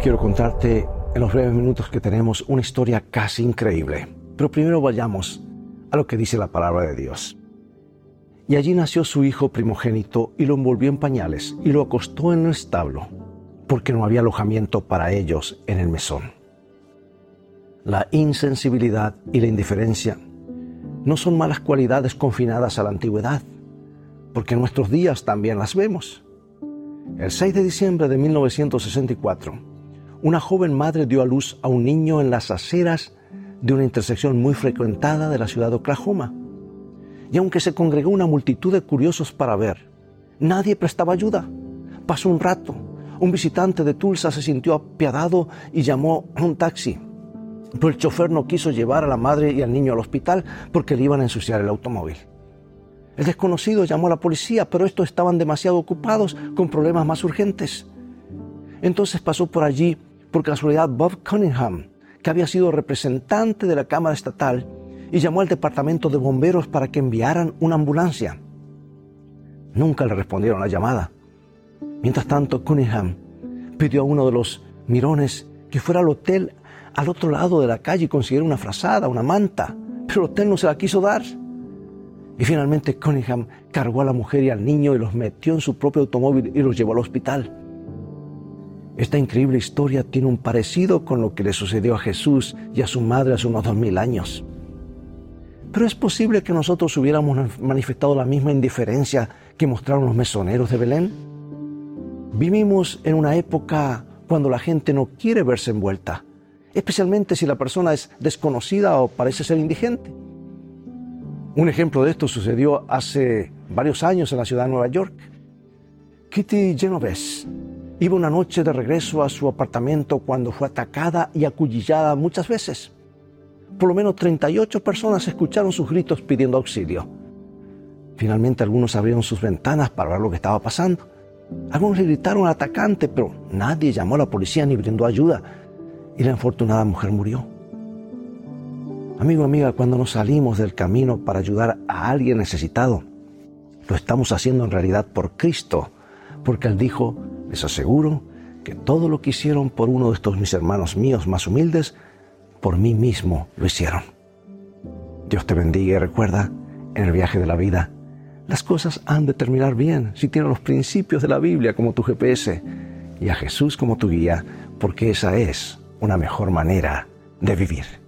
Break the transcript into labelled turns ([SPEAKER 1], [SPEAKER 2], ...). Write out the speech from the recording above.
[SPEAKER 1] quiero contarte en los breves minutos que tenemos una historia casi increíble. Pero primero vayamos a lo que dice la palabra de Dios. Y allí nació su hijo primogénito y lo envolvió en pañales y lo acostó en el establo, porque no había alojamiento para ellos en el mesón. La insensibilidad y la indiferencia no son malas cualidades confinadas a la antigüedad, porque en nuestros días también las vemos. El 6 de diciembre de 1964, una joven madre dio a luz a un niño en las aceras de una intersección muy frecuentada de la ciudad de Oklahoma. Y aunque se congregó una multitud de curiosos para ver, nadie prestaba ayuda. Pasó un rato. Un visitante de Tulsa se sintió apiadado y llamó a un taxi. Pero el chofer no quiso llevar a la madre y al niño al hospital porque le iban a ensuciar el automóvil. El desconocido llamó a la policía, pero estos estaban demasiado ocupados con problemas más urgentes. Entonces pasó por allí, por casualidad, Bob Cunningham, que había sido representante de la Cámara Estatal, y llamó al departamento de bomberos para que enviaran una ambulancia. Nunca le respondieron la llamada. Mientras tanto, Cunningham pidió a uno de los mirones que fuera al hotel al otro lado de la calle y consiguiera una frazada, una manta, pero el hotel no se la quiso dar. Y finalmente Cunningham cargó a la mujer y al niño y los metió en su propio automóvil y los llevó al hospital. Esta increíble historia tiene un parecido con lo que le sucedió a Jesús y a su madre hace unos dos mil años. Pero es posible que nosotros hubiéramos manifestado la misma indiferencia que mostraron los mesoneros de Belén. Vivimos en una época cuando la gente no quiere verse envuelta, especialmente si la persona es desconocida o parece ser indigente. Un ejemplo de esto sucedió hace varios años en la ciudad de Nueva York. Kitty Genovese Iba una noche de regreso a su apartamento cuando fue atacada y acullillada muchas veces. Por lo menos 38 personas escucharon sus gritos pidiendo auxilio. Finalmente algunos abrieron sus ventanas para ver lo que estaba pasando. Algunos le gritaron al atacante, pero nadie llamó a la policía ni brindó ayuda. Y la infortunada mujer murió. Amigo, amiga, cuando nos salimos del camino para ayudar a alguien necesitado, lo estamos haciendo en realidad por Cristo, porque Él dijo, les aseguro que todo lo que hicieron por uno de estos mis hermanos míos más humildes, por mí mismo lo hicieron. Dios te bendiga y recuerda, en el viaje de la vida, las cosas han de terminar bien si tienes los principios de la Biblia como tu GPS y a Jesús como tu guía, porque esa es una mejor manera de vivir.